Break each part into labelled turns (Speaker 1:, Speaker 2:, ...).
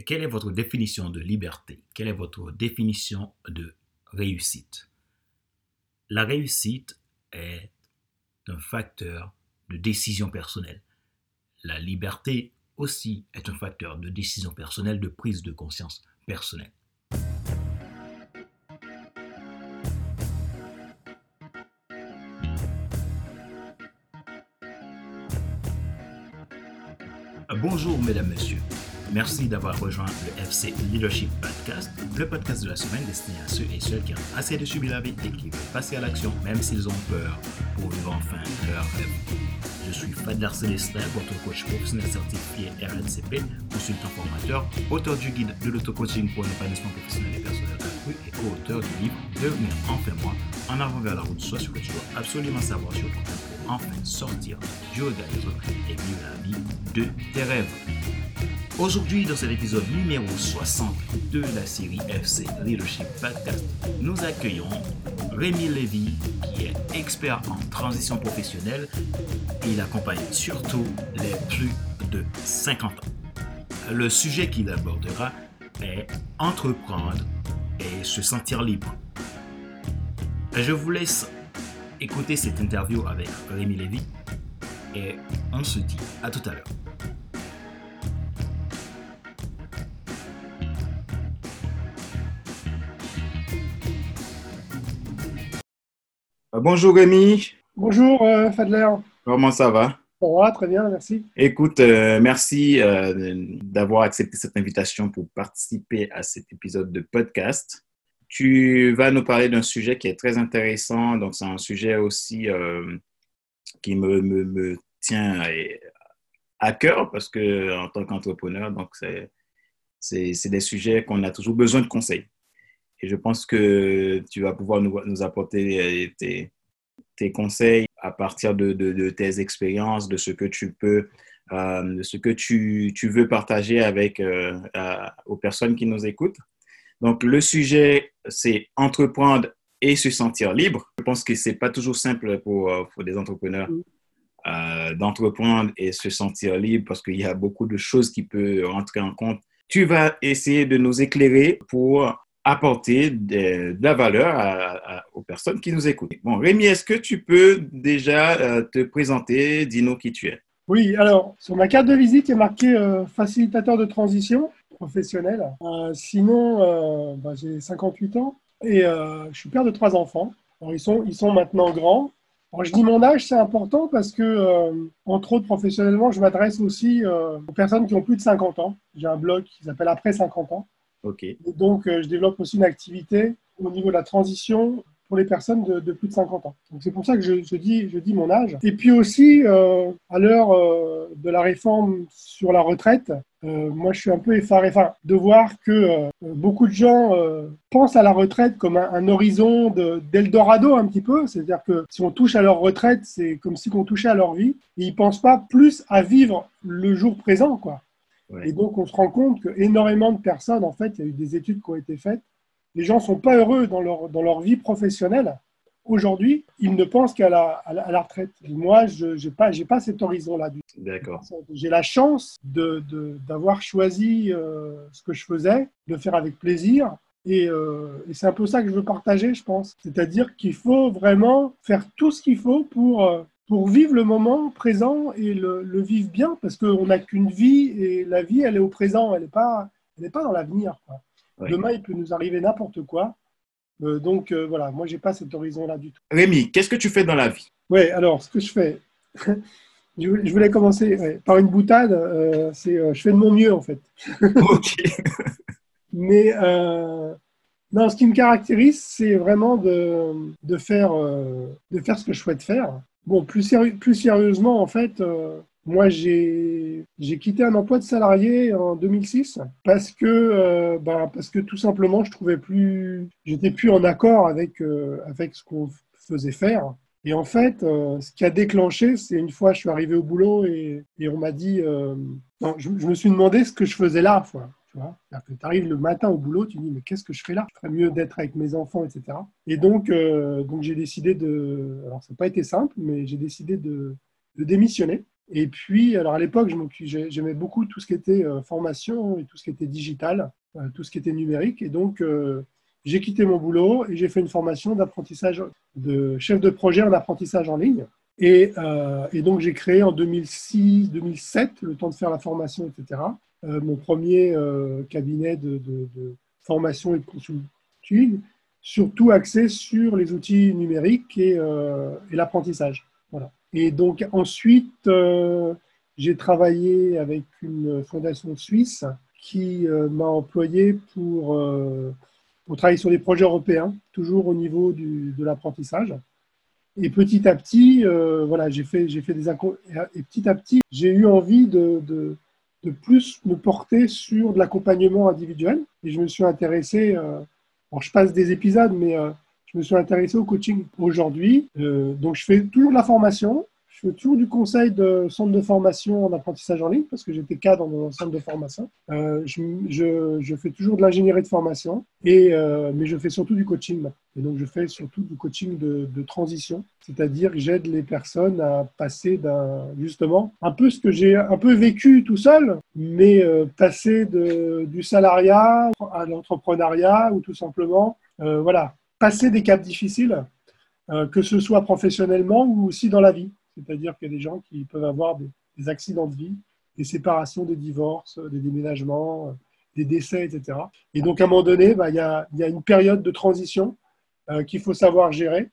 Speaker 1: quelle est votre définition de liberté? Quelle est votre définition de réussite? La réussite est un facteur de décision personnelle. La liberté aussi est un facteur de décision personnelle, de prise de conscience personnelle. Bonjour mesdames, messieurs. Merci d'avoir rejoint le FC Leadership Podcast, le podcast de la semaine destiné à ceux et celles qui ont assez de subir la vie et qui veulent passer à l'action même s'ils ont peur pour vivre enfin leur rêve. Je suis Fadler Célestin, votre coach professionnel certifié RNCP, consultant formateur, auteur du guide de l'auto-coaching pour l'épanouissement professionnel et personnel accru et co-auteur du livre Devenir enfin moi, en avant vers la route, soit ce que tu dois absolument savoir sur toi pour enfin sortir du regard des autres et vivre la vie de tes rêves. Aujourd'hui, dans cet épisode numéro 60 de la série FC Leadership Podcast, nous accueillons Rémi Lévy, qui est expert en transition professionnelle il accompagne surtout les plus de 50 ans. Le sujet qu'il abordera est entreprendre et se sentir libre. Je vous laisse écouter cette interview avec Rémi Lévy et on se dit à tout à l'heure. Bonjour Rémi.
Speaker 2: Bonjour euh, Fadler.
Speaker 1: Comment ça va?
Speaker 2: Ça va, très bien, merci.
Speaker 1: Écoute, euh, merci d'avoir accepté cette invitation pour participer à cet épisode de podcast. Tu vas nous parler d'un sujet qui est très intéressant. Donc, c'est un sujet aussi qui me, me, me, tient à cœur parce que en tant qu'entrepreneur, donc c'est des sujets qu'on a toujours besoin de conseils. Et je pense que tu vas pouvoir nous, nous apporter euh, tes, tes, conseils à partir de, de, tes expériences, de ce que tu peux, euh, de ce que tu, tu veux partager avec euh, aux personnes qui nous écoutent. Donc, le sujet, c'est entreprendre et se sentir libre. Je pense que c'est pas toujours simple pour, pour des entrepreneurs euh, d'entreprendre et se sentir libre parce qu'il y a beaucoup de choses qui peuvent rentrer en compte. Tu vas essayer de nous éclairer pour apporter de, la valeur aux personnes qui nous écoutent. Bon, Rémi, est-ce que tu peux déjà euh, te présenter, dis-nous qui tu es?
Speaker 2: Oui, alors sur ma carte de visite, il a marqué euh, facilitateur de transition professionnelle. Euh, sinon, bah, j'ai 58 ans et je suis père de trois enfants. Ils, sont, ils sont maintenant grands. Je dis mon âge, c'est important parce que, entre autres, professionnellement, je m'adresse aussi aux personnes qui ont plus de 50 ans. J'ai un blog qui s'appelle Après 50 ans. Donc, je développe aussi une activité au niveau de la transition pour les personnes de, plus de 50 ans. C'est pour ça que je, dis, mon âge. Et puis aussi, euh, à l'heure euh, de la réforme sur la retraite, euh, moi, je suis un peu effaré enfin, de voir que beaucoup de gens pensent à la retraite comme un, horizon d'Eldorado un petit peu. C'est-à-dire que si on touche à leur retraite, c'est comme si on touchait à leur vie. Et ils ne pensent pas plus à vivre le jour présent, quoi. Et donc, on se rend compte qu'énormément de personnes, en fait, il y a eu des études qui ont été faites, les gens ne sont pas heureux dans leur, dans leur vie professionnelle. Aujourd'hui, ils ne pensent qu'à la, à la, retraite. moi, je n'ai pas, pas cet horizon-là.
Speaker 1: D'accord.
Speaker 2: J'ai la chance d'avoir de, choisi euh, ce que je faisais, de faire avec plaisir. Et, euh, et c'est un peu ça que je veux partager, je pense. C'est-à-dire qu'il faut vraiment faire tout ce qu'il faut pour, euh, pour vivre le moment présent et le, le vivre bien, parce qu'on n'a qu'une vie et la vie, elle est au présent, elle n'est pas, elle pas dans l'avenir. Demain, il peut nous arriver n'importe quoi. Euh, donc euh, voilà, moi, j'ai pas cet horizon-là du tout.
Speaker 1: Rémi, qu'est-ce que tu fais dans la vie?
Speaker 2: Oui, alors, ce que je fais, je voulais commencer par une boutade, euh, c'est je fais de mon mieux, en fait. ok. Mais non, ce qui me caractérise, c'est vraiment de, de, faire, de faire ce que je souhaite faire. Bon, plus, sérieusement, en fait, moi, j'ai quitté un emploi de salarié en 2006 parce que, euh, ben, parce que tout simplement, je trouvais plus, j'étais plus en accord avec, euh, avec ce qu'on faisait faire. Et en fait, euh, ce qui a déclenché, c'est une fois, je suis arrivé au boulot et, on m'a dit, non, je, me suis demandé ce que je faisais là. Quoi. Tu vois arrives le matin au boulot, tu dis, mais qu'est-ce que je fais là? Je ferais mieux d'être avec mes enfants, etc. Et donc, donc j'ai décidé de, alors ça n'a pas été simple, mais j'ai décidé de, de démissionner Et puis, alors à l'époque, j'aimais beaucoup tout ce qui était formation et tout ce qui était digital, tout ce qui était numérique. Et donc, j'ai quitté mon boulot et j'ai fait une formation d'apprentissage de chef de projet en apprentissage en ligne. Et, donc, j'ai créé en 2006-2007, le temps de faire la formation, etc., mon premier cabinet de, formation et de consulting surtout axé sur les outils numériques et, euh, l'apprentissage. Voilà. Et donc ensuite, euh, j'ai travaillé avec une fondation suisse qui euh, m'a employé pour, pour, travailler sur des projets européens, toujours au niveau de l'apprentissage. Et petit à petit, voilà, j'ai fait, fait des et petit à petit, j'ai eu envie de, de, plus me porter sur de l'accompagnement individuel. Et je me suis intéressé je passe des épisodes, mais euh, je me suis intéressé au coaching aujourd'hui. Euh, donc, je fais toujours de la formation. Je fais toujours du conseil de centre de formation en apprentissage en ligne parce que j'étais cadre dans un centre de formation. Euh, je, fais toujours de l'ingénierie de formation, et, mais je fais surtout du coaching. Et donc, je fais surtout du coaching de, transition, c'est-à-dire que j'aide les personnes à passer d'un, justement, un peu ce que j'ai un peu vécu tout seul, mais passer de, du salariat à l'entrepreneuriat ou tout simplement, voilà, passer des caps difficiles, que ce soit professionnellement ou aussi dans la vie. C'est-à-dire qu'il y a des gens qui peuvent avoir des, accidents de vie, des séparations, des divorces, des déménagements, euh, des décès, etc. Et donc, à un moment donné, bah, il, y a, une période de transition euh, qu'il faut savoir gérer.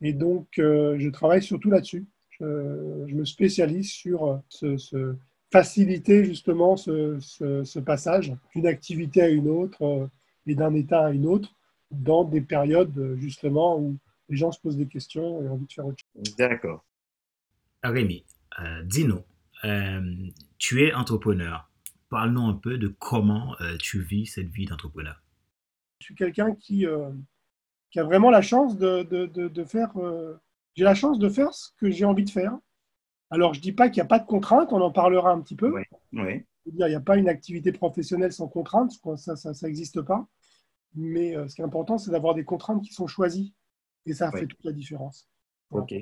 Speaker 2: Et donc, euh, je travaille surtout là-dessus. Je, me spécialise sur ce, faciliter justement ce, passage d'une activité à une autre et d'un état à une autre dans des périodes justement où les gens se posent des questions et ont envie de faire autre chose.
Speaker 1: D'accord. Rémi, euh, dis-nous, euh, tu es entrepreneur. Parle-nous un peu de comment euh, tu vis cette vie d'entrepreneur.
Speaker 2: Je suis quelqu'un qui, qui, a vraiment la chance de, de, de, faire. j'ai la chance de faire ce que j'ai envie de faire. Alors, je ne dis pas qu'il n'y a pas de contraintes, on en parlera un petit peu.
Speaker 1: Oui,
Speaker 2: il n'y a pas une activité professionnelle sans contraintes, ça n'existe ça, pas. Mais ce qui est important, c'est d'avoir des contraintes qui sont choisies. Et ça fait toute la différence.
Speaker 1: Ok.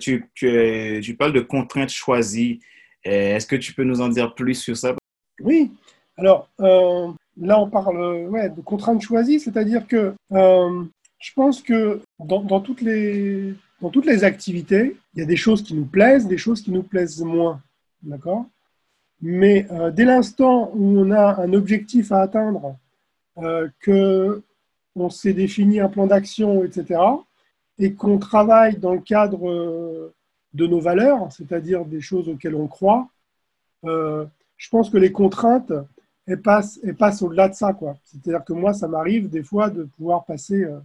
Speaker 1: tu, tu, tu, parles de contraintes choisies. Euh, est-ce que tu peux nous en dire plus sur ça?
Speaker 2: Oui. Alors, euh, là, on parle ouais, de contraintes choisies, c'est-à-dire que euh, je pense que dans, dans, toutes les, dans toutes les activités, il y a des choses qui nous plaisent, des choses qui nous plaisent moins. D'accord? Mais dès l'instant où on a un objectif à atteindre, que on s'est défini un plan d'action, etc., et qu'on travaille dans le cadre euh, de nos valeurs, c'est-à-dire des choses auxquelles on croit, euh, je pense que les contraintes, elles passent, passent au-delà de ça. C'est-à-dire que moi, ça m'arrive des fois de pouvoir passer euh,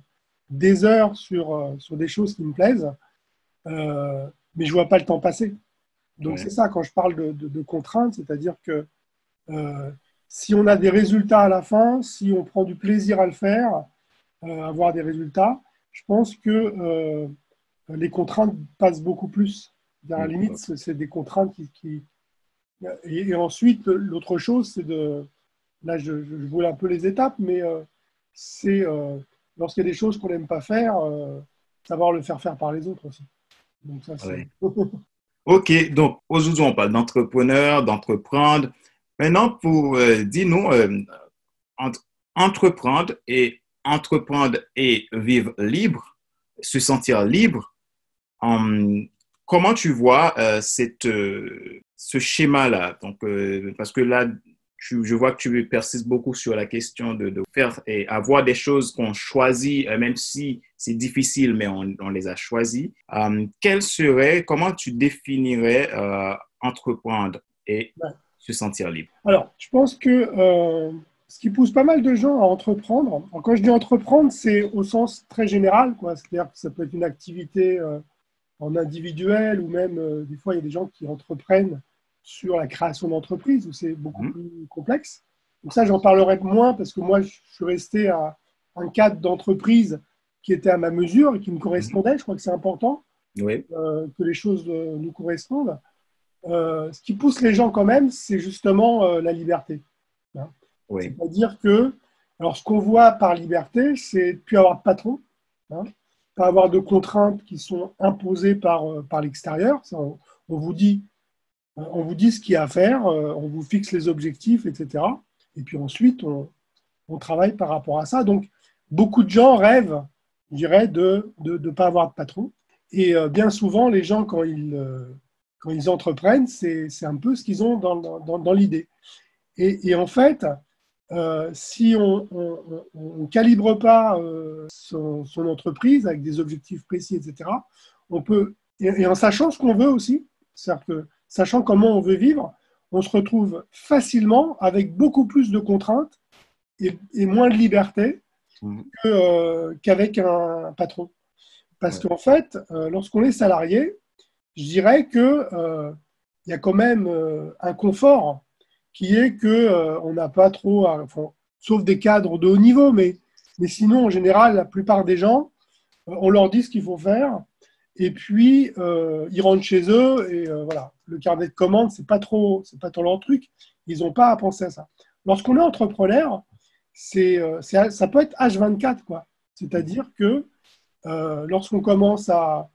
Speaker 2: des heures sur, sur des choses qui me plaisent, mais je ne vois pas le temps passer. Donc c'est ça quand je parle de, de, de contraintes, c'est-à-dire que si on a des résultats à la fin, si on prend du plaisir à le faire, avoir des résultats, je pense que euh, les contraintes passent beaucoup plus. À la limite, c'est des contraintes qui. Et, ensuite, l'autre chose, c'est de. Là, je, je, voulais un peu les étapes, mais euh, c'est euh, lorsqu'il y a des choses qu'on n'aime pas faire, savoir le faire faire par les autres aussi.
Speaker 1: Donc, ça, c'est. ok, donc aujourd'hui, on parle d'entrepreneur, d'entreprendre. Maintenant, pour, dis-nous, entre entreprendre et entreprendre et vivre libre, se sentir libre, hum, comment tu vois euh, cette, euh, ce schéma-là? Donc, euh, Parce que là, je vois que tu persistes beaucoup sur la question de, faire et avoir des choses qu'on choisit, même si c'est difficile, mais on, les a choisies. Hum, quel serait, comment tu définirais entreprendre et se sentir libre?
Speaker 2: Alors, je pense que ce qui pousse pas mal de gens à entreprendre. quand je dis entreprendre, c'est au sens très général, C'est-à-dire que ça peut être une activité euh, en individuel ou même euh, des fois il y a des gens qui entreprennent sur la création d'entreprise où c'est beaucoup mmh. plus complexe. Donc ça, j'en parlerai moins parce que moi, je suis resté à un cadre d'entreprise qui était à ma mesure et qui me correspondait. Je crois que c'est important euh, que les choses nous correspondent. ce qui pousse les gens quand même, c'est justement la liberté. C'est-à-dire que, alors ce qu'on voit par liberté, c'est de plus avoir de patron, hein, pas avoir de contraintes qui sont imposées par, euh, par l'extérieur. On, vous dit, on vous dit ce qu'il y a à faire, on vous fixe les objectifs, etc. Et puis ensuite, on, on travaille par rapport à ça. Donc, beaucoup de gens rêvent, je dirais, de ne pas avoir de patron. Et bien souvent, les gens, quand ils, quand ils entreprennent, c'est un peu ce qu'ils ont dans, dans, dans l'idée. Et, en fait, euh, si on ne calibre pas euh, son, entreprise avec des objectifs précis, etc., on peut, et, en sachant ce qu'on veut aussi, c'est-à-dire que sachant comment on veut vivre, on se retrouve facilement avec beaucoup plus de contraintes et, moins de liberté mmh. euh, qu'avec un patron. Parce qu'en fait, lorsqu'on est salarié, je dirais qu'il il y a quand même un confort qui est que euh, on n'a pas trop, sauf des cadres de haut niveau, mais, mais sinon, en général, la plupart des gens, euh, on leur dit ce qu'il faut faire, et puis euh, ils rentrent chez eux, et voilà, le carnet de commandes, c'est pas trop, c'est pas trop leur truc, ils n'ont pas à penser à ça. Lorsqu'on est entrepreneur, c'est, ça peut être H24, quoi. C'est-à-dire que lorsqu'on commence à,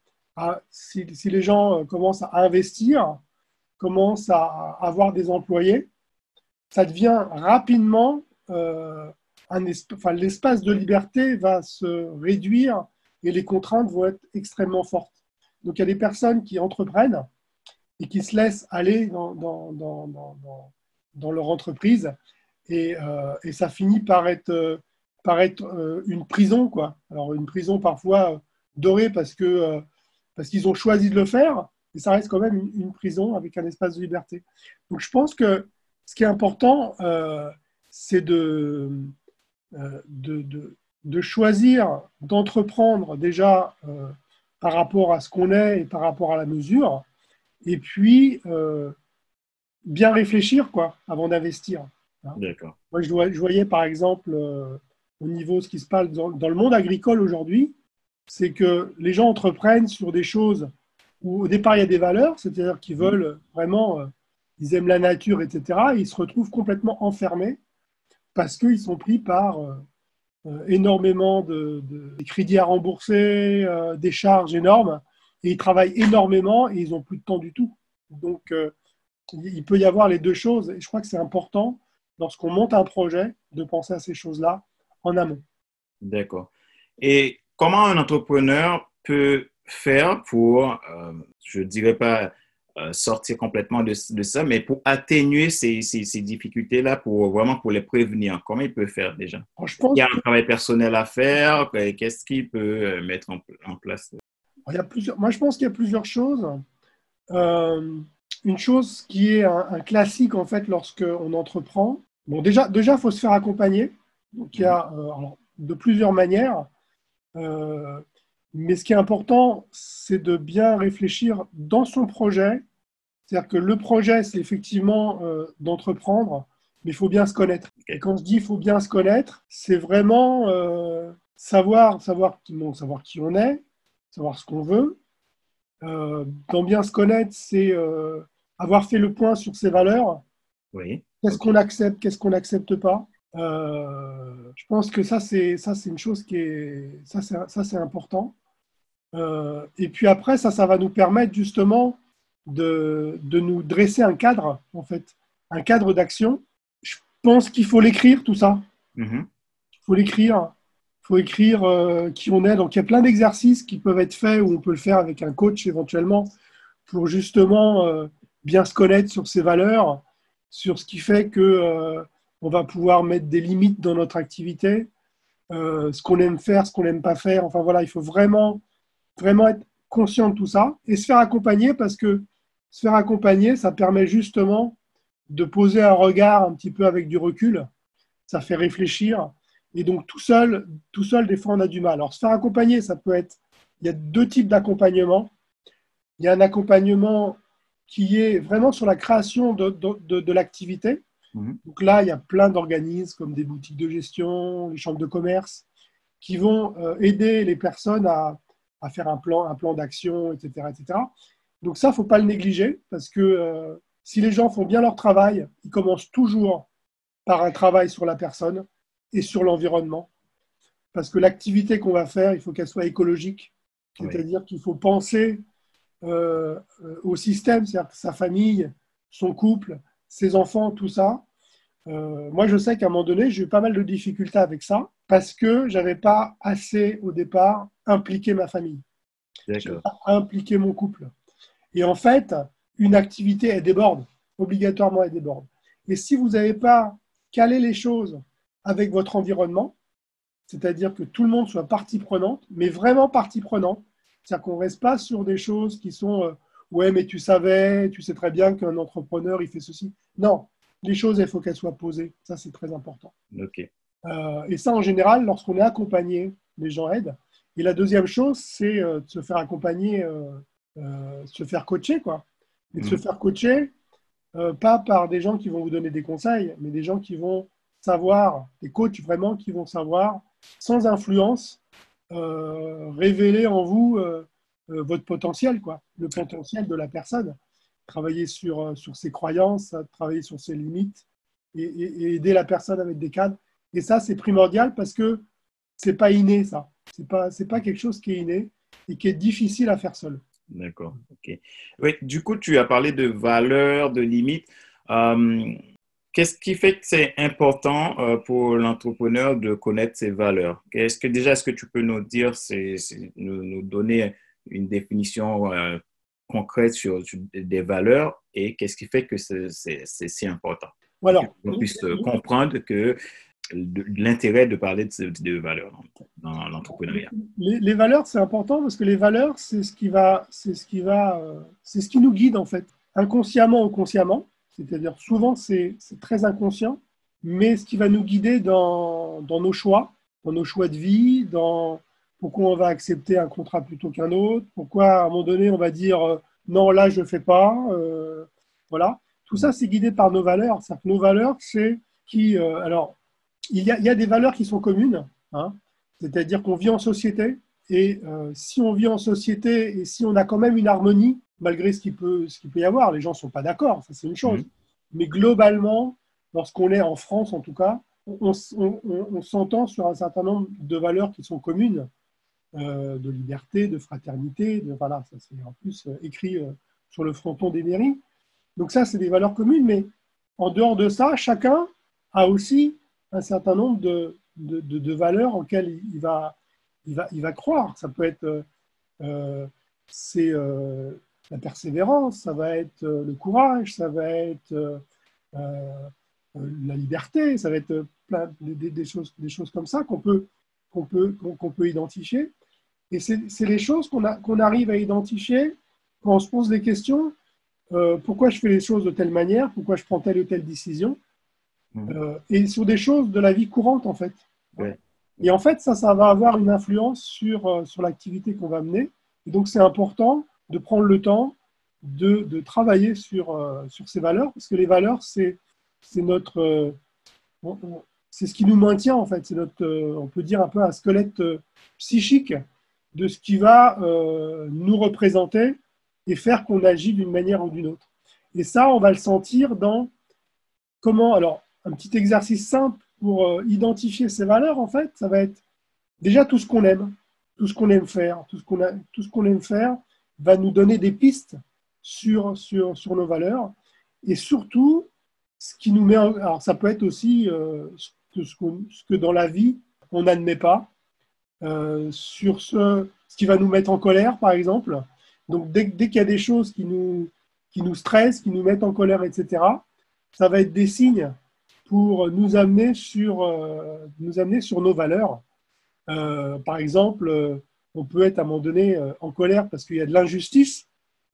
Speaker 2: si, les gens commencent à investir, commencent à avoir des employés, ça devient rapidement euh, un enfin, l'espace de liberté va se réduire et les contraintes vont être extrêmement fortes. Donc il y a des personnes qui entreprennent et qui se laissent aller dans, leur entreprise et, euh, et, ça finit par être, euh, une prison. Quoi. Alors une prison parfois dorée parce que parce qu'ils ont choisi de le faire, mais ça reste quand même une prison avec un espace de liberté. Donc je pense que ce qui est important, euh, c'est euh, de, de, choisir, d'entreprendre déjà euh, par rapport à ce qu'on est et par rapport à la mesure, et puis bien réfléchir quoi, avant d'investir.
Speaker 1: Hein. D'accord.
Speaker 2: Moi, je, voyais par exemple au niveau de ce qui se passe dans, dans le monde agricole aujourd'hui, c'est que les gens entreprennent sur des choses où au départ il y a des valeurs, c'est-à-dire qu'ils veulent vraiment ils aiment la nature, etc. ils se retrouvent complètement enfermés parce qu'ils sont pris par euh, euh, énormément de, crédits à rembourser, euh, des charges énormes, et ils travaillent énormément et ils n'ont plus de temps du tout. Donc, il peut y avoir les deux choses, et je crois que c'est important, lorsqu'on monte un projet, de penser à ces choses-là en amont.
Speaker 1: D'accord. Et comment un entrepreneur peut faire pour, je ne dirais pas sortir complètement de, ça, mais pour atténuer ces, ces, difficultés-là, pour vraiment pour les prévenir, comment il peut faire déjà? Je pense Il y a un travail personnel à faire, qu'est-ce qu'il peut euh, mettre en, place?
Speaker 2: Il y a plusieurs... Moi, je pense qu'il y a plusieurs choses. Euh, une chose qui est un, classique, en fait, lorsqu'on entreprend. Bon, déjà, il déjà, faut se faire accompagner. Donc, il y a de plusieurs manières. Mais ce qui est important, c'est de bien réfléchir dans son projet c'est-à-dire que le projet, c'est effectivement euh, d'entreprendre, mais il faut bien se connaître. Et quand je dis il faut bien se connaître, c'est vraiment euh, savoir, savoir, savoir qui on est, savoir ce qu'on veut. Euh, dans bien se connaître, c'est avoir fait le point sur ses valeurs.
Speaker 1: Oui.
Speaker 2: Qu'est-ce qu'on accepte, qu'est-ce qu'on n'accepte pas. Je pense que ça, c'est ça, c'est une chose qui est ça, c'est important. et puis après, ça, ça va nous permettre justement de, de, nous dresser un cadre, en fait, un cadre d'action. Je pense qu'il faut l'écrire, tout ça.
Speaker 1: Mm-hmm.
Speaker 2: Il faut l'écrire. Il faut écrire euh, qui on est. Donc, il y a plein d'exercices qui peuvent être faits ou on peut le faire avec un coach éventuellement pour justement euh, bien se connaître sur ses valeurs, sur ce qui fait que euh, on va pouvoir mettre des limites dans notre activité, ce qu'on aime faire, ce qu'on n'aime pas faire. Enfin voilà, il faut vraiment, vraiment être conscient de tout ça et se faire accompagner parce que se faire accompagner, ça permet justement de poser un regard un petit peu avec du recul. Ça fait réfléchir. Et donc, tout seul, tout seul, des fois, on a du mal. Alors, se faire accompagner, ça peut être. Il y a deux types d'accompagnement. Il y a un accompagnement qui est vraiment sur la création de, l'activité. Mhm. Donc là, il y a plein d'organismes comme des boutiques de gestion, les chambres de commerce, qui vont euh, aider les personnes à, à faire un plan, un plan d'action, etc., etc. Donc ça, faut pas le négliger parce que euh, si les gens font bien leur travail, ils commencent toujours par un travail sur la personne et sur l'environnement. Parce que l'activité qu'on va faire, il faut qu'elle soit écologique. C'est-à-dire qu'il faut penser euh, au système, c'est-à-dire sa famille, son couple, ses enfants, tout ça. Euh, moi, je sais qu'à un moment donné, j'ai eu pas mal de difficultés avec ça parce que j'avais pas assez au départ impliqué ma famille, impliqué mon couple. Et en fait, une activité, elle déborde, obligatoirement, elle déborde. Et si vous n'avez pas calé les choses avec votre environnement, c'est-à-dire que tout le monde soit partie prenante, mais vraiment partie prenante, c'est-à-dire qu'on ne reste pas sur des choses qui sont euh, ouais, mais tu savais, tu sais très bien qu'un entrepreneur, il fait ceci. Non, les choses, il faut qu'elles soient posées. Ça, c'est très important.
Speaker 1: Ok.
Speaker 2: Euh, et ça, en général, lorsqu'on est accompagné, les gens aident. Et la deuxième chose, c'est euh, de se faire accompagner, se faire coacher, quoi. Et de se mm. faire coacher, pas par des gens qui vont vous donner des conseils, mais des gens qui vont savoir, des coachs vraiment qui vont savoir, sans influence, révéler en vous euh, votre potentiel, quoi, le potentiel de la personne. Travailler sur, euh, sur ses croyances, travailler sur ses limites et, aider la personne à mettre des cadres. Et ça, c'est primordial parce que c'est pas inné, ça. C'est pas, pas quelque chose qui est inné et qui est difficile à faire seul.
Speaker 1: D'accord. Ok. Du coup, tu as parlé de valeurs, de limites. Euh, qu'est-ce qui fait que c'est important pour l'entrepreneur de connaître ses valeurs? Est-ce que déjà, est-ce que tu peux nous dire, c'est, nous, donner une définition euh, concrète sur, des valeurs et qu'est-ce qui fait que c'est si important.
Speaker 2: Voilà.
Speaker 1: Qu'on puisse comprendre que l'intérêt de parler de, valeurs dans, l'entrepreneuriat.
Speaker 2: Les, valeurs, c'est important parce que les valeurs, c'est ce qui va, c'est ce qui va, euh, c'est ce qui nous guide en fait, inconsciemment ou consciemment. C'est-à-dire souvent c'est très inconscient, mais ce qui va nous guider dans, dans nos choix, dans nos choix de vie, dans pourquoi on va accepter un contrat plutôt qu'un autre, pourquoi à un moment donné on va dire euh, non, là je ne fais pas. Euh, voilà. Tout ça, c'est guidé par nos valeurs. nos valeurs, c'est qui. Euh, alors, il y, a, des valeurs qui sont communes, hein. c'est-à-dire qu'on vit en société. Et si on vit en société et si on a quand même une harmonie, malgré ce qu'il peut, ce peut y avoir, les gens ne sont pas d'accord, ça c'est une chose. Mmh. Mais globalement, lorsqu'on est en France en tout cas, on s'entend sur un certain nombre de valeurs qui sont communes euh, de liberté, de fraternité. Voilà, ça c'est en plus euh, écrit euh, sur le fronton des mairies. Donc ça, c'est des valeurs communes, mais en dehors de ça, chacun a aussi un certain nombre de, de, valeurs auxquelles il va, il, va, il va croire. Ça peut être c'est la persévérance, ça va être le courage, ça va être la liberté, ça va être plein des, choses, des choses comme ça qu'on peut, qu'on peut, qu'on peut identifier. Et c'est les choses qu'on arrive à identifier quand on se pose des questions. Euh, pourquoi je fais les choses de telle manière? Pourquoi je prends telle ou telle décision? Mmh. euh, Et sur des choses de la vie courante, en fait. Et en fait, ça, ça va avoir une influence sur, euh, sur l'activité qu'on va mener. Et donc, c'est important de prendre le temps de, de travailler sur, sur ces valeurs, parce que les valeurs, c'est notre c'est ce qui nous maintient en fait. C'est notre, on peut dire un peu un squelette psychique de ce qui va euh, nous représenter et faire qu'on agit d'une manière ou d'une autre. Et ça, on va le sentir dans comment. Alors, un petit exercice simple pour euh, identifier ces valeurs, en fait, ça va être déjà tout ce qu'on aime, tout ce qu'on aime faire, tout ce qu'on aime faire va nous donner des pistes sur, sur, sur nos valeurs et surtout ce qui nous met en, alors ça peut être aussi euh, ce, ce que dans la vie on n'admet pas euh, sur ce, ce qui va nous mettre en colère, par exemple. Donc, dès, qu'il y a des choses qui nous, qui nous stressent, qui nous mettent en colère, etc., ça va être des signes pour nous amener sur, euh, nous amener sur nos valeurs. Euh, par exemple, on peut être à un moment donné en colère parce qu'il y a de l'injustice.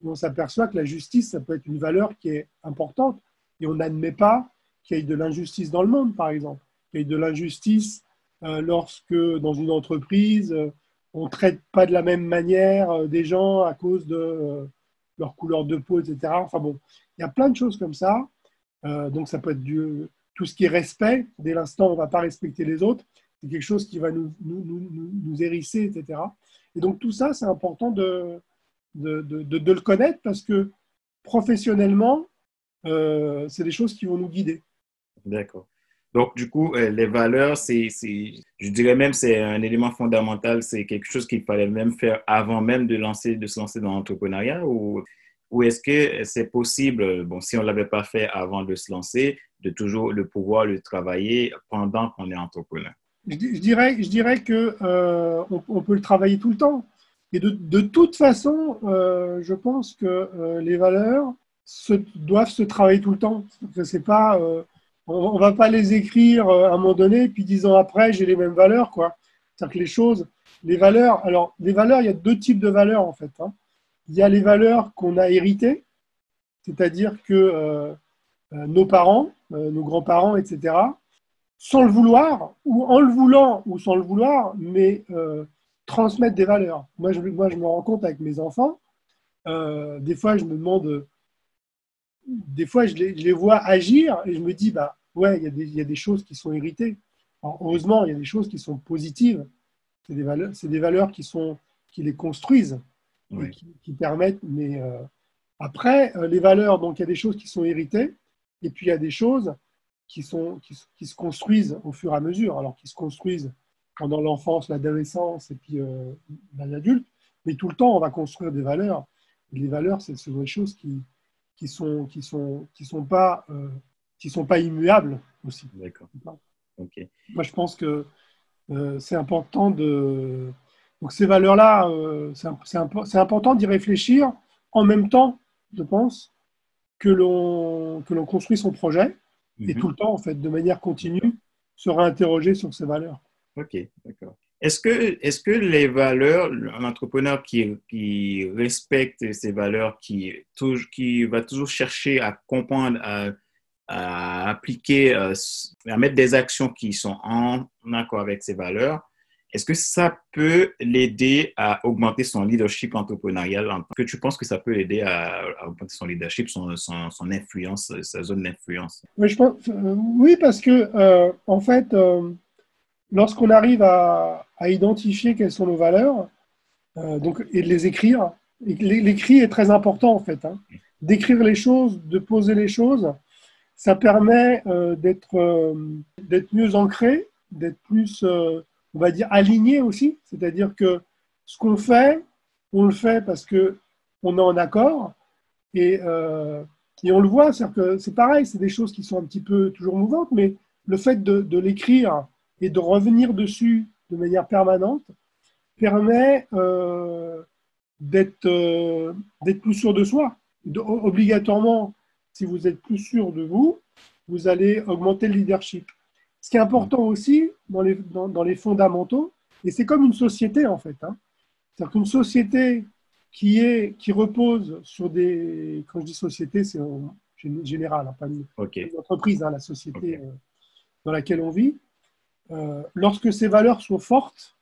Speaker 2: On s'aperçoit que la justice, ça peut être une valeur qui est importante et on n'admet pas qu'il y ait de l'injustice dans le monde, par exemple. Qu'il y ait de l'injustice lorsque dans une entreprise, euh, on ne traite pas de la même manière euh, des gens à cause de leur couleur de peau, etc. Enfin bon, il y a plein de choses comme ça. donc ça peut être tout ce qui est respect. Dès l'instant on ne va pas respecter les autres, c'est quelque chose qui va nous, nous, hérisser, etc. Et donc tout ça, c'est important de, le connaître parce que professionnellement, c'est des choses qui vont nous guider.
Speaker 1: D'accord. Donc, du coup, euh, les valeurs, je dirais même, c'est un élément fondamental. C'est quelque chose qu'il fallait même faire avant même de, lancer, de se lancer dans l'entrepreneuriat ou, ou est-ce que c'est possible, bon, si on ne l'avait pas fait avant de se lancer, de toujours le pouvoir le travailler pendant qu'on est entrepreneur?
Speaker 2: Je, dirais, je dirais que euh, on, peut le travailler tout le temps. Et de, toute façon, euh, je pense que les valeurs doivent se travailler tout le temps. C'est pas, on ne va pas les écrire à un moment donné, puis dix ans après, j'ai les mêmes valeurs. quoi. C'est-à-dire que les choses, les valeurs, alors les valeurs, il y a deux types de valeurs en fait. Hein. Il y a les valeurs qu'on a héritées, c'est-à-dire que nos parents, nos grands-parents, etc., sans le vouloir, ou en le voulant ou sans le vouloir, mais euh, transmettre des valeurs. Moi je, moi, je me rends compte avec mes enfants, euh, des fois, je me demande, des fois, je les, vois agir et je me dis, bah ouais, il y, a des, choses qui sont héritées. heureusement, il y a des choses qui sont positives. C'est des valeurs, c'est des valeurs qui, sont, qui les construisent, qui, permettent. Mais euh, après, les valeurs, donc il y a des choses qui sont héritées, et puis il y a des choses qui, sont, qui, se construisent au fur et à mesure, alors qui se construisent pendant l'enfance, l'adolescence et puis euh, l'adulte, mais tout le temps, on va construire des valeurs. Et les valeurs, ce sont des choses qui qui sont qui sont qui sont pas euh, qui sont pas immuables aussi.
Speaker 1: D'accord.
Speaker 2: Ok. Moi, je pense que euh, c'est important de donc ces valeurs-là, euh, c'est important d'y réfléchir en même temps, je pense, que l'on que l'on construit son projet et mhm. tout le temps, en fait, de manière continue, se réinterroger sur ses valeurs.
Speaker 1: OK, d'accord. Est-ce que, est que les valeurs, un entrepreneur qui, qui respecte ces valeurs, qui, qui va toujours chercher à comprendre, à, appliquer, euh, à mettre des actions qui sont en accord avec ces valeurs, est-ce que ça peut l'aider à augmenter son leadership entrepreneurial? Que tu penses que ça peut l'aider à, augmenter son leadership, son, son, influence, sa zone d'influence?
Speaker 2: Oui, euh, oui, parce que euh, en fait, lorsqu'on arrive à, identifier quelles sont nos valeurs, donc, et de les écrire, l'écrit est très important en fait. Hein. D'écrire les choses, de poser les choses, ça permet d'être d'être mieux ancré, d'être plus on va dire, aligné aussi. C'est-à-dire que ce qu'on fait, on le fait parce qu'on est en accord et, euh, on le voit. Que c'est pareil, c'est des choses qui sont un petit peu toujours mouvantes, mais le fait de, l'écrire et de revenir dessus de manière permanente permet euh, euh, d'être plus sûr de soi. obligatoirement, si vous êtes plus sûr de vous, vous allez augmenter le leadership. Ce qui est important aussi dans les, dans, les fondamentaux, et c'est comme une société en fait. Hein. C'est-à-dire qu'une société qui, est, qui repose sur des. Quand je dis société, c'est en général, hein, pas une, entreprise, hein, la société euh, dans laquelle on vit. Euh, lorsque ces valeurs sont fortes,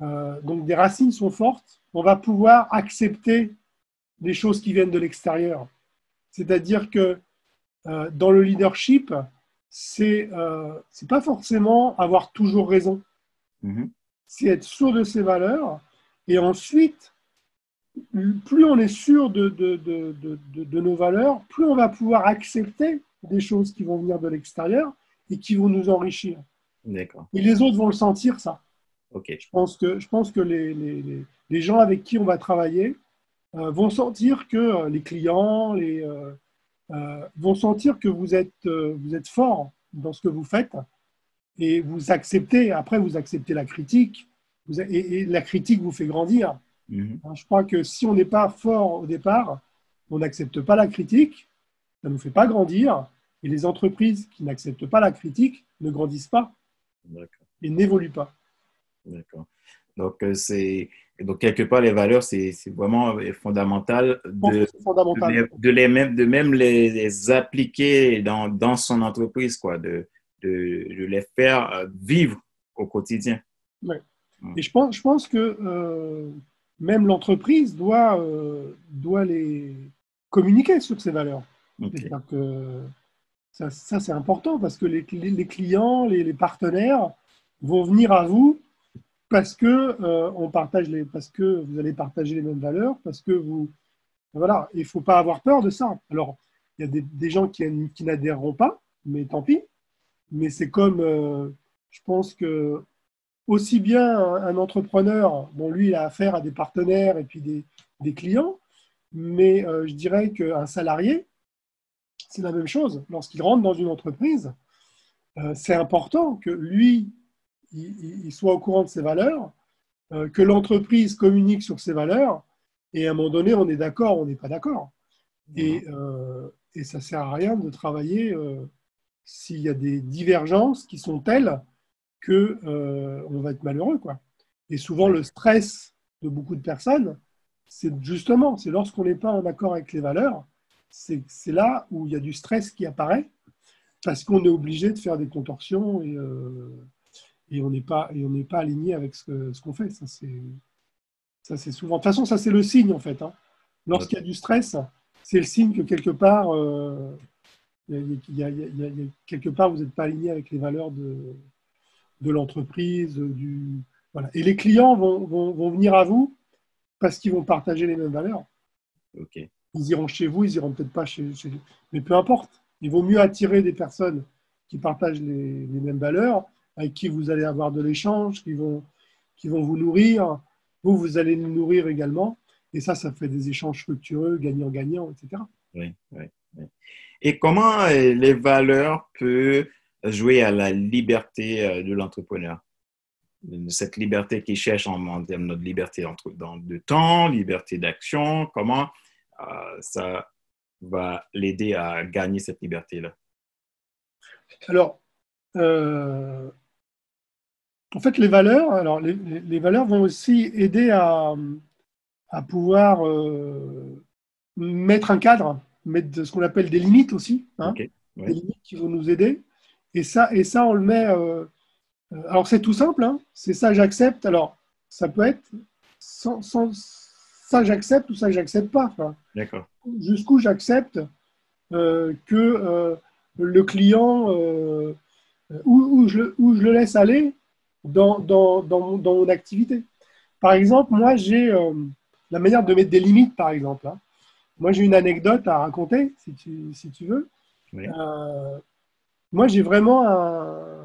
Speaker 2: euh, donc des racines sont fortes, on va pouvoir accepter des choses qui viennent de l'extérieur. C'est-à-dire que dans le leadership, c'est euh, pas forcément avoir toujours raison. Mhm. C'est être sûr de ses valeurs. Et ensuite, plus on est sûr de, de, de, de, nos valeurs, plus on va pouvoir accepter des choses qui vont venir de l'extérieur et qui vont nous enrichir. Et les autres vont le sentir, ça. Je pense que, je pense que les, les, les, gens avec qui on va travailler euh, vont sentir que euh, les clients, les, euh, vont sentir que vous êtes, vous êtes fort dans ce que vous faites et vous acceptez, après vous acceptez la critique et, la critique vous fait grandir. Mhm. Hein, je crois que si on n'est pas fort au départ, on n'accepte pas la critique, ça ne nous fait pas grandir et les entreprises qui n'acceptent pas la critique ne grandissent pas et n'évoluent pas.
Speaker 1: D'accord. Donc, euh, c'est donc, quelque part, les valeurs, c'est vraiment fondamental de, de, les, même, de même les, appliquer dans, dans, son entreprise, quoi, de, de, les faire euh, vivre au quotidien.
Speaker 2: Ouais. Mm. Et je pense, je pense que euh, même l'entreprise doit, euh, doit les communiquer sur ces valeurs. Que ça, c'est important parce que les, clients, les, partenaires vont venir à vous parce que euh, parce que vous allez partager les mêmes valeurs, parce que vous, voilà, il faut pas avoir peur de ça. Alors, il y a des, gens qui, n'adhéreront pas, mais tant pis. Mais c'est comme, euh, je pense que aussi bien un, entrepreneur, bon, lui, il a affaire à des partenaires et puis des, des clients, mais euh, je dirais qu'un salarié, c'est la même chose. Lorsqu'il rentre dans une entreprise, euh, c'est important que lui, il, soit au courant de ses valeurs, euh, que l'entreprise communique sur ses valeurs, et à un moment donné, on est d'accord, on n'est pas d'accord. Et, et, ça ne sert à rien de travailler s'il y a des divergences qui sont telles que on va être malheureux. Quoi. Et souvent, le stress de beaucoup de personnes, c'est justement, c'est lorsqu'on n'est pas en accord avec les valeurs, c'est là où il y a du stress qui apparaît, parce qu'on est obligé de faire des contorsions et, euh, et on n'est pas, et on pas aligné avec ce, qu'on fait. Ça, c'est souvent. De toute façon, ça, c'est le signe, en fait. Hein. Lorsqu'il y a du stress, c'est le signe que quelque part, euh, quelque part, vous n'êtes pas aligné avec les valeurs de, de l'entreprise, du, et les clients vont, venir à vous parce qu'ils vont partager les mêmes valeurs. Ils iront chez vous, ils iront peut-être pas chez, chez, Mais peu importe. Il vaut mieux attirer des personnes qui partagent les, mêmes valeurs, avec qui vous allez avoir de l'échange, qui vont, qui vont vous nourrir. Vous, vous allez nous nourrir également. Et ça, ça fait des échanges fructueux, gagnant-gagnant, etc.
Speaker 1: Oui, oui, Et comment euh, les valeurs peuvent jouer à la liberté euh, de l'entrepreneur? Cette liberté qu'il cherche en, termes de liberté de temps, liberté d'action, comment ça va l'aider à gagner cette liberté-là?
Speaker 2: Alors, euh, en fait, les valeurs, alors les, valeurs vont aussi aider à, à pouvoir euh, mettre un cadre, mettre ce qu'on appelle des limites aussi, hein, des limites qui vont nous aider. Et ça, et ça on le met euh, alors c'est tout simple, hein. c'est ça j'accepte. Alors ça peut être sans, ça j'accepte ou ça j'accepte pas.
Speaker 1: D'accord.
Speaker 2: Jusqu'où j'accepte euh, que euh, le client, où, je, le laisse aller dans, dans, dans, mon, activité. Par exemple, moi j'ai la manière de mettre des limites, par exemple. Hein. Moi j'ai une anecdote à raconter, si tu, si tu veux. moi j'ai vraiment un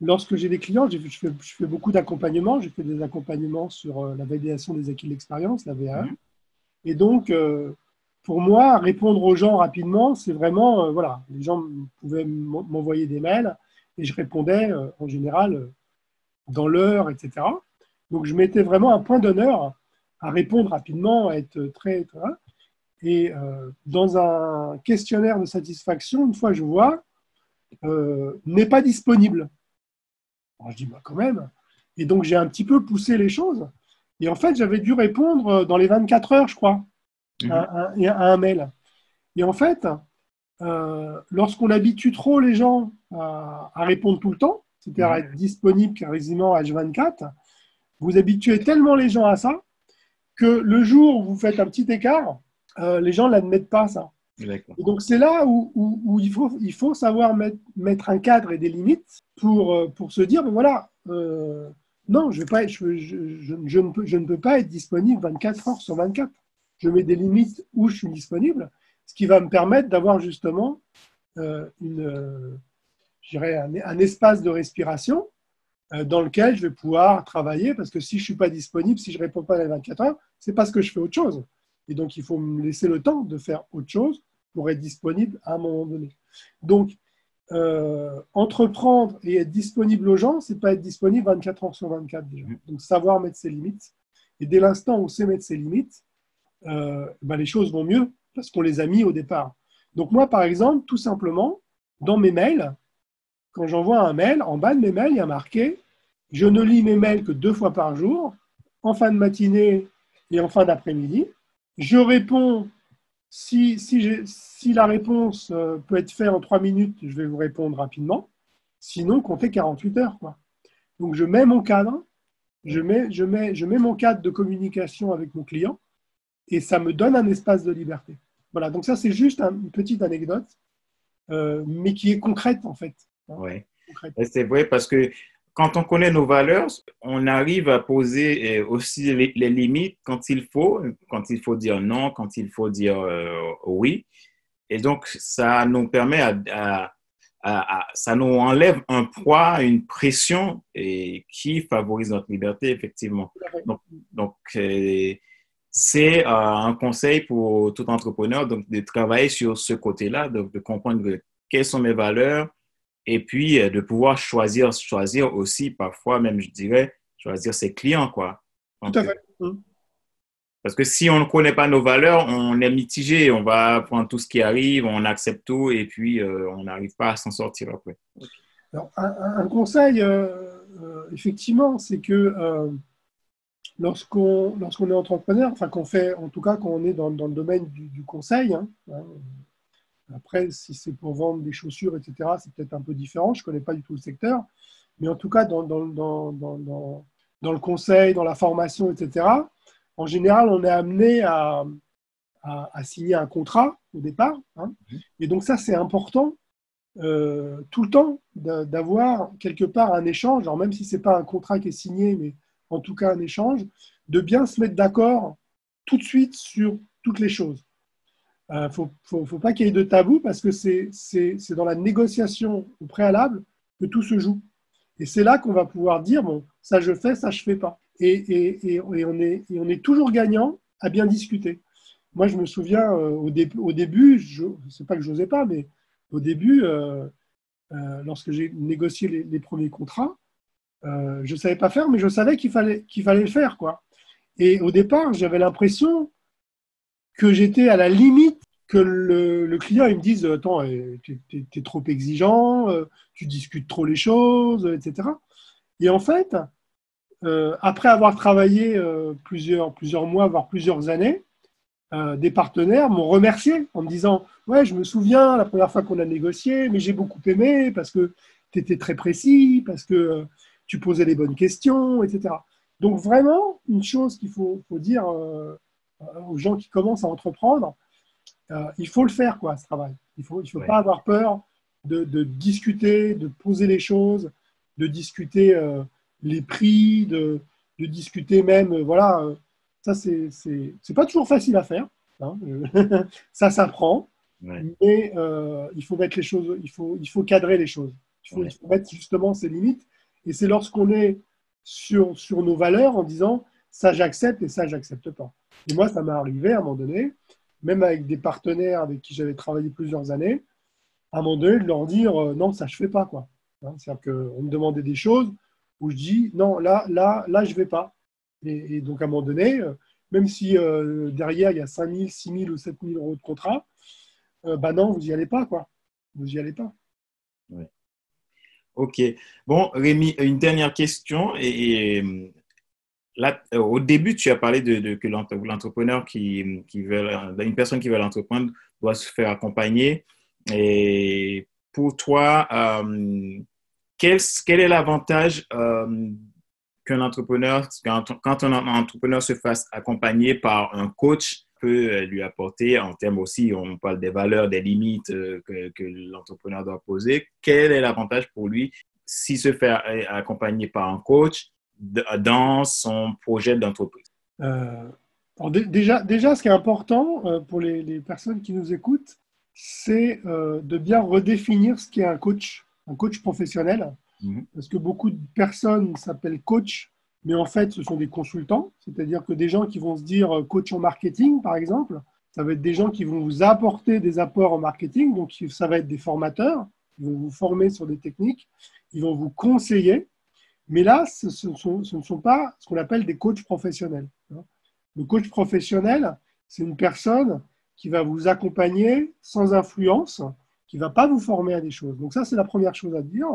Speaker 2: lorsque j'ai des clients, je fais, beaucoup d'accompagnements. J'ai fait des accompagnements sur euh, la validation des acquis de l'expérience, la VA. Mhm. Et donc, euh, pour moi, répondre aux gens rapidement, c'est vraiment, euh, voilà, les gens pouvaient m'envoyer des mails et je répondais en général dans l'heure, etc. Donc, je mettais vraiment un point d'honneur à répondre rapidement, à être très. très et dans un questionnaire de satisfaction, une fois je vois, n'est pas disponible je dis, bah, quand même. Et donc, j'ai un petit peu poussé les choses. Et en fait, j'avais dû répondre euh, dans les 24 heures, je crois, mhm. à, un mail. Et en fait, euh, lorsqu'on habitue trop les gens à, répondre tout le temps, c'est-à-dire à être disponible quasiment H24, vous habituez tellement les gens à ça que le jour où vous faites un petit écart, euh, les gens n'admettent pas ça. Et donc c'est là où, il, faut, savoir mettre, un cadre et des limites pour, euh, pour se dire, ben voilà, euh, non, je, ne peux, pas être disponible 24 heures sur 24. Je mets des limites où je suis disponible, ce qui va me permettre d'avoir justement euh, une, un, un, espace de respiration dans lequel je vais pouvoir travailler, parce que si je ne suis pas disponible, si je ne réponds pas à les 24 heures, c'est parce que je fais autre chose. Et donc, il faut me laisser le temps de faire autre chose pour être disponible à un moment donné. Donc, euh, entreprendre et être disponible aux gens, c'est pas être disponible 24 heures sur 24 déjà. Mm. Donc, savoir mettre ses limites. Et dès l'instant où on sait mettre ses limites, euh, ben, les choses vont mieux parce qu'on les a mis au départ. Donc, moi, par exemple, tout simplement, dans mes mails, quand j'envoie un mail, en bas de mes mails, il y a marqué Je ne lis mes mails que deux fois par jour, en fin de matinée et en fin d'après-midi. Je réponds si, si, la réponse euh, peut être faite en trois minutes, je vais vous répondre rapidement. Sinon, comptez 48 heures. Quoi. Donc, je mets mon cadre, je mets, je, mets, je mets mon cadre de communication avec mon client et ça me donne un espace de liberté. Voilà, donc ça, c'est juste une petite anecdote, euh, mais qui est concrète en fait.
Speaker 1: Oui, c'est vrai parce que quand on connaît nos valeurs, on arrive à poser euh, aussi les, limites quand il faut, quand il faut dire non, quand il faut dire euh, oui. Et donc, ça nous permet à, ça nous enlève un poids, une pression et qui favorise notre liberté, effectivement. Donc, euh, c'est un conseil pour tout entrepreneur donc de travailler sur ce côté-là, de comprendre quelles sont mes valeurs et puis de pouvoir choisir, choisir aussi parfois même, je dirais, choisir ses clients, quoi.
Speaker 2: Tout à fait. Hum.
Speaker 1: Parce que si on ne connaît pas nos valeurs, on est mitigé, on va prendre tout ce qui arrive, on accepte tout et puis euh, on n'arrive pas à s'en sortir après.
Speaker 2: Alors, un, conseil, euh, euh, effectivement, c'est que lorsqu'on lorsqu'on est entrepreneur, enfin qu'on fait, en tout cas quand on est dans, dans le domaine du, conseil, hein, hein, après si c'est pour vendre des chaussures, etc., c'est peut-être un peu différent, je ne connais pas du tout le secteur, mais en tout cas dans, dans, dans le conseil, dans la formation, etc., en général, on est amené à, signer un contrat au départ. Hein. Et donc ça, c'est important euh, tout le temps d'avoir quelque part un échange, alors même si ce n'est pas un contrat qui est signé, mais en tout cas un échange, de bien se mettre d'accord tout de suite sur toutes les choses. Il euh, ne faut, pas qu'il y ait de tabou parce que c'est dans la négociation au préalable que tout se joue. Et c'est là qu'on va pouvoir dire, bon, ça je fais, ça je fais pas et, on est, toujours gagnant à bien discuter. Moi, je me souviens euh, au, début, je sais pas que je n'osais pas, mais au début, euh, lorsque j'ai négocié les, premiers contrats, je ne savais pas faire, mais je savais qu'il fallait, qu'il fallait le faire. Quoi. Et au départ, j'avais l'impression que j'étais à la limite que le, client il me dise Attends, tu es, trop exigeant, tu discutes trop les choses, etc. Et en fait, euh, après avoir travaillé euh, plusieurs, plusieurs mois, voire plusieurs années, euh, des partenaires m'ont remercié en me disant Ouais, je me souviens la première fois qu'on a négocié, mais j'ai beaucoup aimé parce que tu étais très précis, parce que tu posais les bonnes questions, etc. Donc, vraiment, une chose qu'il faut, dire aux gens qui commencent à entreprendre, il faut le faire, quoi, ce travail. Il ne faut, il faut pas avoir peur de, de, discuter, de poser les choses, de discuter les prix, de, discuter même, euh, voilà, euh, ça c'est pas toujours facile à faire, hein, euh, ça s'apprend, mais il faut mettre les choses, il faut, il faut cadrer les choses, il faut, mettre justement ses limites, et c'est lorsqu'on est sur, sur nos valeurs en disant ça j'accepte et ça j'accepte pas. Et moi ça m'est arrivé à un moment donné, même avec des partenaires avec qui j'avais travaillé plusieurs années, à un moment donné de leur dire non ça je fais pas quoi. Hein, c'est-à-dire qu'on me demandait des choses, où je dis non, là, là, là, je ne vais pas. Et, donc, à un moment donné, euh, même si euh, derrière, il y a 5 000, 6 000 ou 7 000 euros de contrat, euh, bah non, vous n'y allez pas, quoi. Vous n'y allez pas.
Speaker 1: Ok. Bon, Rémi, une dernière question. Et, au début, tu as parlé de, que l'entrepreneur qui, veut, une personne qui veut l'entreprendre doit se faire accompagner. Et pour toi, quel, quel est l'avantage euh, qu'un entrepreneur, quand un entrepreneur se fasse accompagner par un coach, peut euh, lui apporter en termes aussi, on parle des valeurs, des limites euh, que, que l'entrepreneur doit poser. Quel est l'avantage pour lui s'il se fait accompagner par un coach? Dans son projet d'entreprise.
Speaker 2: Déjà, déjà, ce qui est important pour les, les personnes qui nous écoutent, c'est de bien redéfinir ce qu'est un coach un coach professionnel, mhm. parce que beaucoup de personnes s'appellent coach, mais en fait, ce sont des consultants, c'est-à-dire que des gens qui vont se dire euh, coach en marketing, par exemple, ça va être des gens qui vont vous apporter des apports en marketing, donc ça va être des formateurs, ils vont vous former sur des techniques, ils vont vous conseiller, mais là, ce, ce ne sont pas ce qu'on appelle des coachs professionnels. Le coach professionnel, c'est une personne qui va vous accompagner sans influence, qui ne va pas vous former à des choses. Donc ça, c'est la première chose à dire.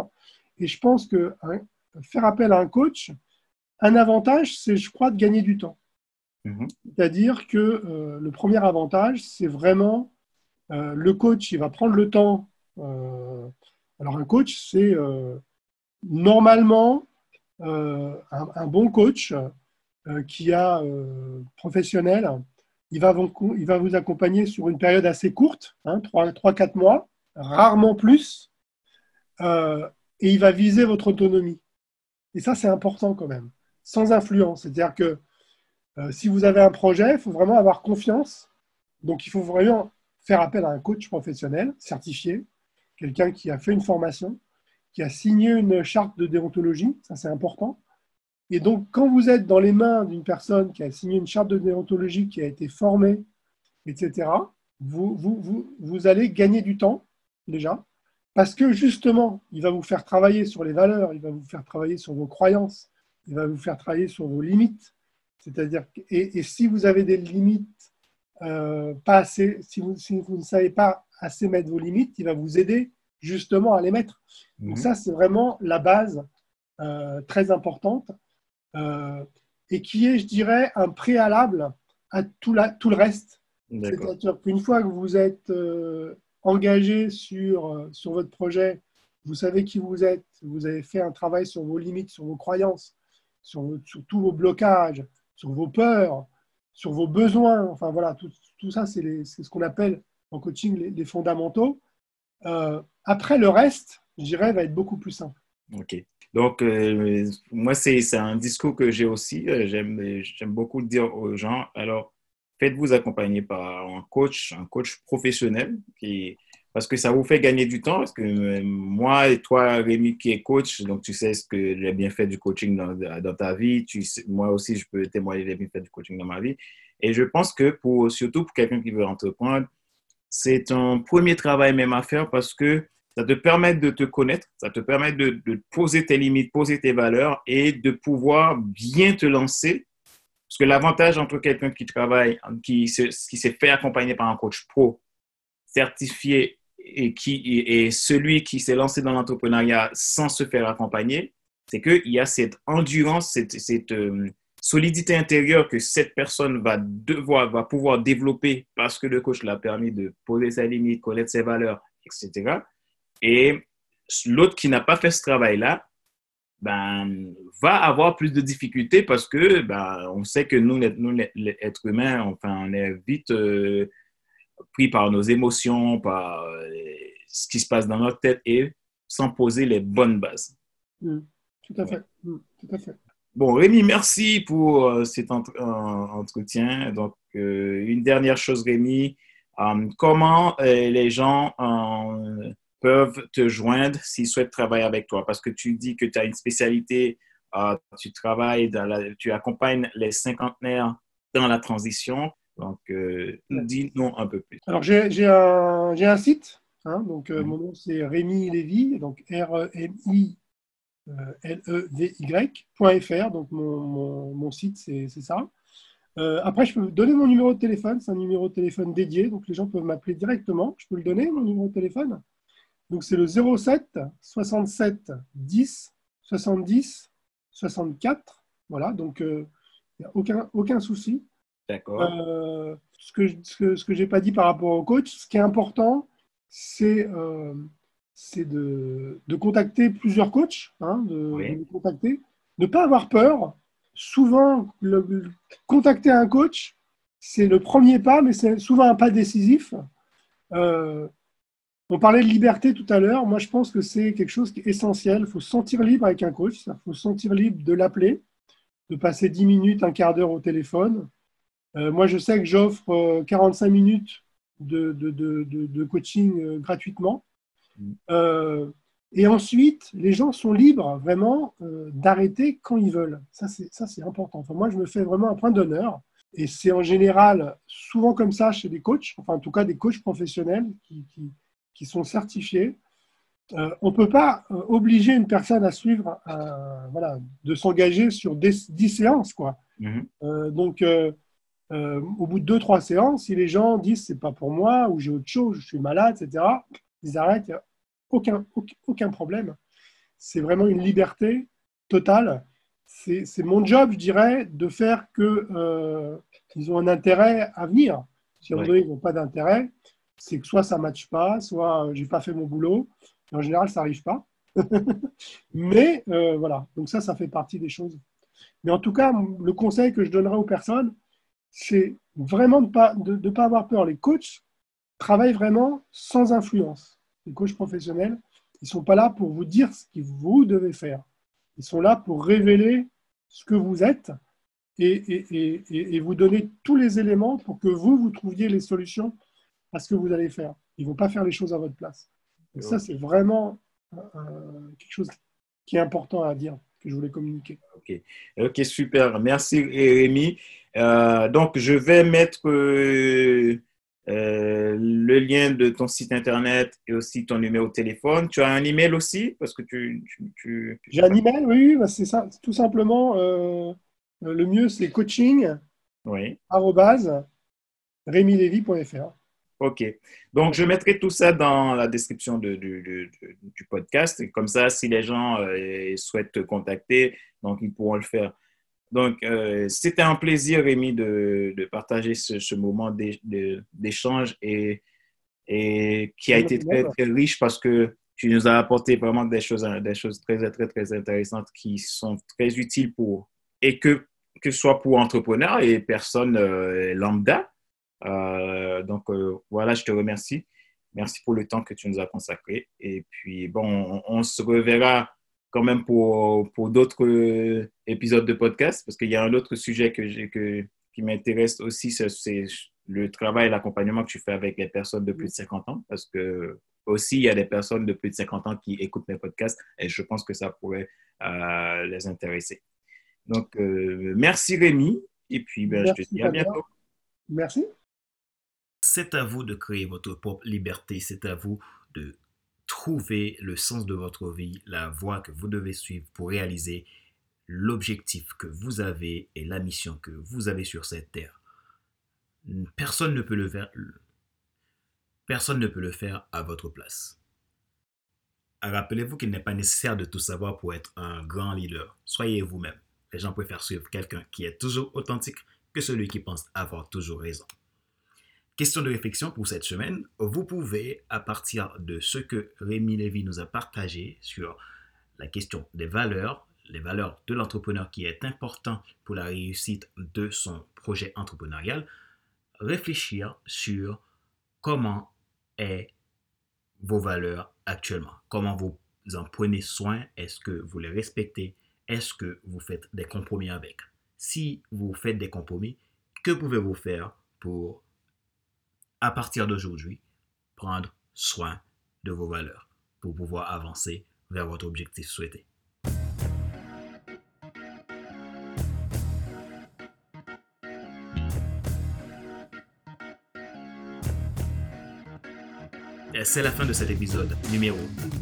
Speaker 2: Et je pense que hein, faire appel à un coach, un avantage, c'est, je crois, de gagner du temps. Mhm. C'est-à-dire que euh, le premier avantage, c'est vraiment euh, le coach, il va prendre le temps. Euh, alors un coach, c'est normalement un, bon coach qui a professionnel. Il va, vous, accompagner sur une période assez courte, hein, 3-4 mois, rarement plus, euh, et il va viser votre autonomie. Et ça, c'est important quand même, sans influence. C'est-à-dire que euh, si vous avez un projet, il faut vraiment avoir confiance. Donc, il faut vraiment faire appel à un coach professionnel certifié, quelqu'un qui a fait une formation, qui a signé une charte de déontologie, ça c'est important. Et donc, quand vous êtes dans les mains d'une personne qui a signé une charte de déontologie, qui a été formée, etc., vous, vous, vous, vous allez gagner du temps, déjà, parce que justement, il va vous faire travailler sur les valeurs, il va vous faire travailler sur vos croyances, il va vous faire travailler sur vos limites. C'est-à-dire, et, et, si vous avez des limites euh, pas assez, si vous, si vous, ne savez pas assez mettre vos limites, il va vous aider justement à les mettre. Donc mhm. ça, c'est vraiment la base euh, très importante euh, et qui est, je dirais, un préalable à tout, la, tout le reste. C'est-à-dire qu'une fois que vous êtes euh, engagé sur, sur votre projet, vous savez qui vous êtes, vous avez fait un travail sur vos limites, sur vos croyances, sur, sur tous vos blocages, sur vos peurs, sur vos besoins. Enfin voilà, tout, tout ça, c'est ce qu'on appelle en coaching les, les fondamentaux. Euh, après, le reste, je dirais, va être beaucoup plus simple.
Speaker 1: OK. Donc, euh, moi, c'est un discours que j'ai aussi. Euh, j'aime beaucoup dire aux gens. Alors, faites-vous accompagner par un coach, un coach professionnel, parce que ça vous fait gagner du temps. Parce que moi et toi, Rémi, qui est coach, donc tu sais ce que j'ai bien fait du coaching dans, dans ta vie. Moi aussi, je peux témoigner j'ai bien fait du coaching dans ma vie. Et je pense que pour, surtout pour quelqu'un qui veut entreprendre, c'est un premier travail même à faire parce que ça te permet de te connaître, ça te permet de, poser tes limites, poser tes valeurs et de pouvoir bien te lancer. Parce que l'avantage entre quelqu'un qui travaille, qui, s'est fait accompagner par un coach pro certifié et, qui, celui qui s'est lancé dans l'entrepreneuriat sans se faire accompagner, c'est qu'il y a cette endurance, cette, euh, solidité intérieure que cette personne va devoir, va pouvoir développer parce que le coach l'a permis de poser ses limites, connaître ses valeurs, etc. Et l'autre qui n'a pas fait ce travail-là, ben, va avoir plus de difficultés parce que ben, on sait que nous, nous les êtres humains, enfin, on est vite euh, pris par nos émotions, par euh, ce qui se passe dans notre tête et sans poser les bonnes bases.
Speaker 2: Mmh. tout à fait. Mmh. tout à fait.
Speaker 1: Bon, Rémi, merci pour euh, cet entretien. Donc, une dernière chose, Rémi, comment les gens peuvent te joindre s'ils souhaitent travailler avec toi? Parce que tu dis que tu as une spécialité, euh, tu travailles, dans la, tu accompagnes les cinquantenaires dans la transition. Donc, euh, dis-nous un peu plus.
Speaker 2: Alors, j'ai un, un, site. Hein, donc, euh, mon nom, c'est Rémi Lévy, donc R-E-M-I. L-E-V-Y.fr, donc mon, mon, mon site, c'est ça. après, je peux donner mon numéro de téléphone, c'est un numéro de téléphone dédié, donc les gens peuvent m'appeler directement. Je peux le donner, mon numéro de téléphone? Donc c'est le 07 67 10 70 64. Voilà, donc il euh, n'y a aucun, aucun souci.
Speaker 1: D'accord.
Speaker 2: Euh, ce que ce que, j'ai pas dit par rapport au coach, ce qui est important, c'est euh, de, de, contacter plusieurs coachs, hein, de, contacter, ne pas avoir peur. Souvent, le, contacter un coach, c'est le premier pas, mais c'est souvent un pas décisif. On parlait de liberté tout à l'heure. Moi, je pense que c'est quelque chose qui est essentiel. Il faut se sentir libre avec un coach. Il faut se sentir libre de l'appeler, de passer 10 minutes, un quart d'heure au téléphone. Euh, moi, je sais que j'offre 45 euh, minutes de, coaching euh, gratuitement. Mm. et ensuite, les gens sont libres vraiment d'arrêter quand ils veulent. Ça, c'est important. Enfin, moi, je me fais vraiment un point d'honneur. Et c'est en général souvent comme ça chez des coachs, enfin en tout cas des coachs professionnels qui, qui sont certifiés. Euh, on ne peut pas euh, obliger une personne à suivre, euh, voilà, de s'engager sur 10 séances. Quoi. Mhm. donc, au bout de 2-3 séances, si les gens disent c'est pas pour moi, ou j'ai autre chose, je suis malade, etc., ils arrêtent, il n'y a aucun, aucun problème. C'est vraiment une liberté totale. C'est mon job, je dirais, de faire qu'ils ont un intérêt à venir. Si on ils n'ont pas d'intérêt, c'est que soit ça ne matche pas, soit j'ai pas fait mon boulot. en général, ça n'arrive pas. Mais euh, voilà, donc ça, ça fait partie des choses. Mais en tout cas, le conseil que je donnerais aux personnes, c'est vraiment de ne pas, de, pas avoir peur. Les coachs travaillent vraiment sans influence. Les coachs professionnels, ils ne sont pas là pour vous dire ce que vous devez faire. Ils sont là pour révéler ce que vous êtes et, et, et vous donner tous les éléments pour que vous, vous trouviez les solutions à ce que vous allez faire. Ils ne vont pas faire les choses à votre place. ça, c'est vraiment euh, quelque chose qui est important à dire, que je voulais communiquer.
Speaker 1: Ok, ok, super. Merci Rémi. Euh, donc, je vais mettre euh, euh, le lien de ton site internet et aussi ton numéro de téléphone. Tu as un email aussi? Parce que tu.
Speaker 2: J'ai un email, oui, bah, c'est ça. Tout simplement, le mieux c'est coaching.
Speaker 1: Oui. Ok. Donc, je mettrai tout ça dans la description de, du, podcast. Et comme ça, si les gens souhaitent te contacter, donc ils pourront le faire. Donc, euh, c'était un plaisir, Rémi, de, de partager ce, ce moment d'échange et, et qui a été très, très riche parce que tu nous as apporté vraiment des choses, des choses très, très, très intéressantes qui sont très utiles pour, et que, que ce soit pour entrepreneurs et personnes euh, lambda. Euh, donc, voilà, je te remercie. Merci pour le temps que tu nous as consacré. Et puis, bon, on se reverra quand même pour, pour d'autres euh, épisodes de podcast, parce qu'il y a un autre sujet que que, qui m'intéresse aussi, c'est le travail et l'accompagnement que tu fais avec les personnes de plus de 50 ans, parce que aussi, il y a des personnes de plus de 50 ans qui écoutent mes podcasts et je pense que ça pourrait euh, les intéresser. Donc, euh, merci Rémi, et puis ben, je te dis à bientôt.
Speaker 2: Merci.
Speaker 1: C'est à vous de créer votre propre liberté, c'est à vous de Trouvez le sens de votre vie, la voie que vous devez suivre pour réaliser l'objectif que vous avez et la mission que vous avez sur cette terre. Personne ne peut le faire. Personne ne peut le faire à votre place. Rappelez-vous qu'il n'est pas nécessaire de tout savoir pour être un grand leader. Soyez vous-même. Les gens préfèrent suivre quelqu'un qui est toujours authentique que celui qui pense avoir toujours raison. Question de réflexion pour cette semaine. Vous pouvez, à partir de ce que Rémi Lévy nous a partagé sur la question des valeurs, les valeurs de l'entrepreneur qui est important pour la réussite de son projet entrepreneurial, réfléchir sur comment est vos valeurs actuellement, comment vous en prenez soin, est-ce que vous les respectez, est-ce que vous faites des compromis avec? Si vous faites des compromis, que pouvez-vous faire pour à partir d'aujourd'hui, prendre soin de vos valeurs pour pouvoir avancer vers votre objectif souhaité. C'est la fin de cet épisode numéro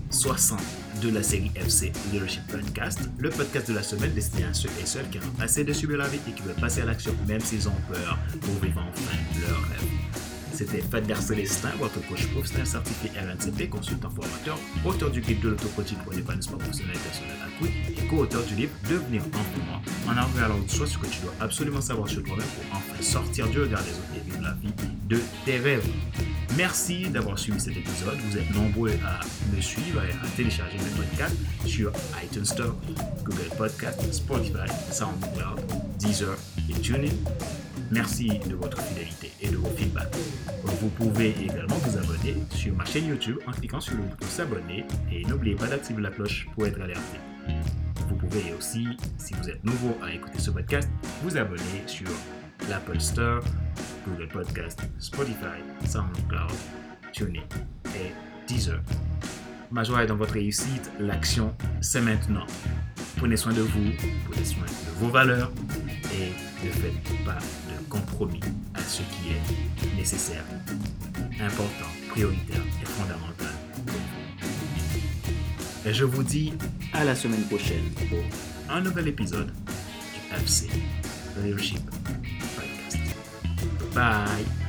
Speaker 1: 60 de la série FC Leadership Podcast, le podcast de la semaine destiné à ceux et celles qui ont assez de subir la vie et qui veulent passer à l'action même s'ils ont peur pour vivre enfin leur rêve. C'était Fadler Célestin, votre coach professionnel certifié RNCP, consultant formateur, auteur du guide de l'autocoaching pour l'épanouissement professionnel et personnel accru et co-auteur du livre Devenir moi. En arrivant à l'autre soit ce que tu dois absolument savoir sur toi-même pour enfin sortir du regard des autres et vivre la vie de tes rêves. Merci d'avoir suivi cet épisode. Vous êtes nombreux à me suivre et à télécharger mes podcasts sur iTunes Store, Google Podcast, Spotify, SoundCloud, Deezer et TuneIn. Merci de votre fidélité et de vos feedbacks. Vous pouvez également vous abonner sur ma chaîne YouTube en cliquant sur le bouton s'abonner et n'oubliez pas d'activer la cloche pour être alerté. Vous pouvez aussi, si vous êtes nouveau à écouter ce podcast, vous abonner sur l'Apple Store, Google Podcast, Spotify, SoundCloud, TuneIn et Deezer. Ma joie est dans votre réussite. L'action, c'est maintenant. Prenez soin de vous, prenez soin de vos valeurs et ne faites pas compromis à ce qui est nécessaire, important, prioritaire et fondamental Et je vous dis à la semaine prochaine pour un nouvel épisode du FC Leadership Podcast. Bye!